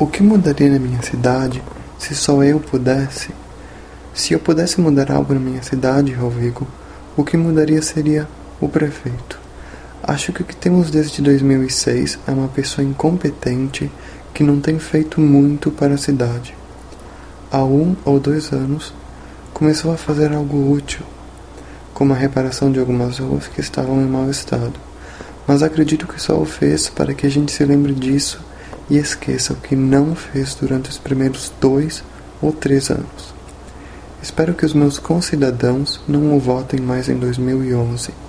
O que mudaria na minha cidade se só eu pudesse? Se eu pudesse mudar algo na minha cidade, Rodrigo, o que mudaria seria o prefeito. Acho que o que temos desde 2006 é uma pessoa incompetente que não tem feito muito para a cidade. Há um ou dois anos, começou a fazer algo útil, como a reparação de algumas ruas que estavam em mau estado. Mas acredito que só o fez para que a gente se lembre disso e esqueça o que não fez durante os primeiros dois ou três anos. Espero que os meus concidadãos não o votem mais em 2011.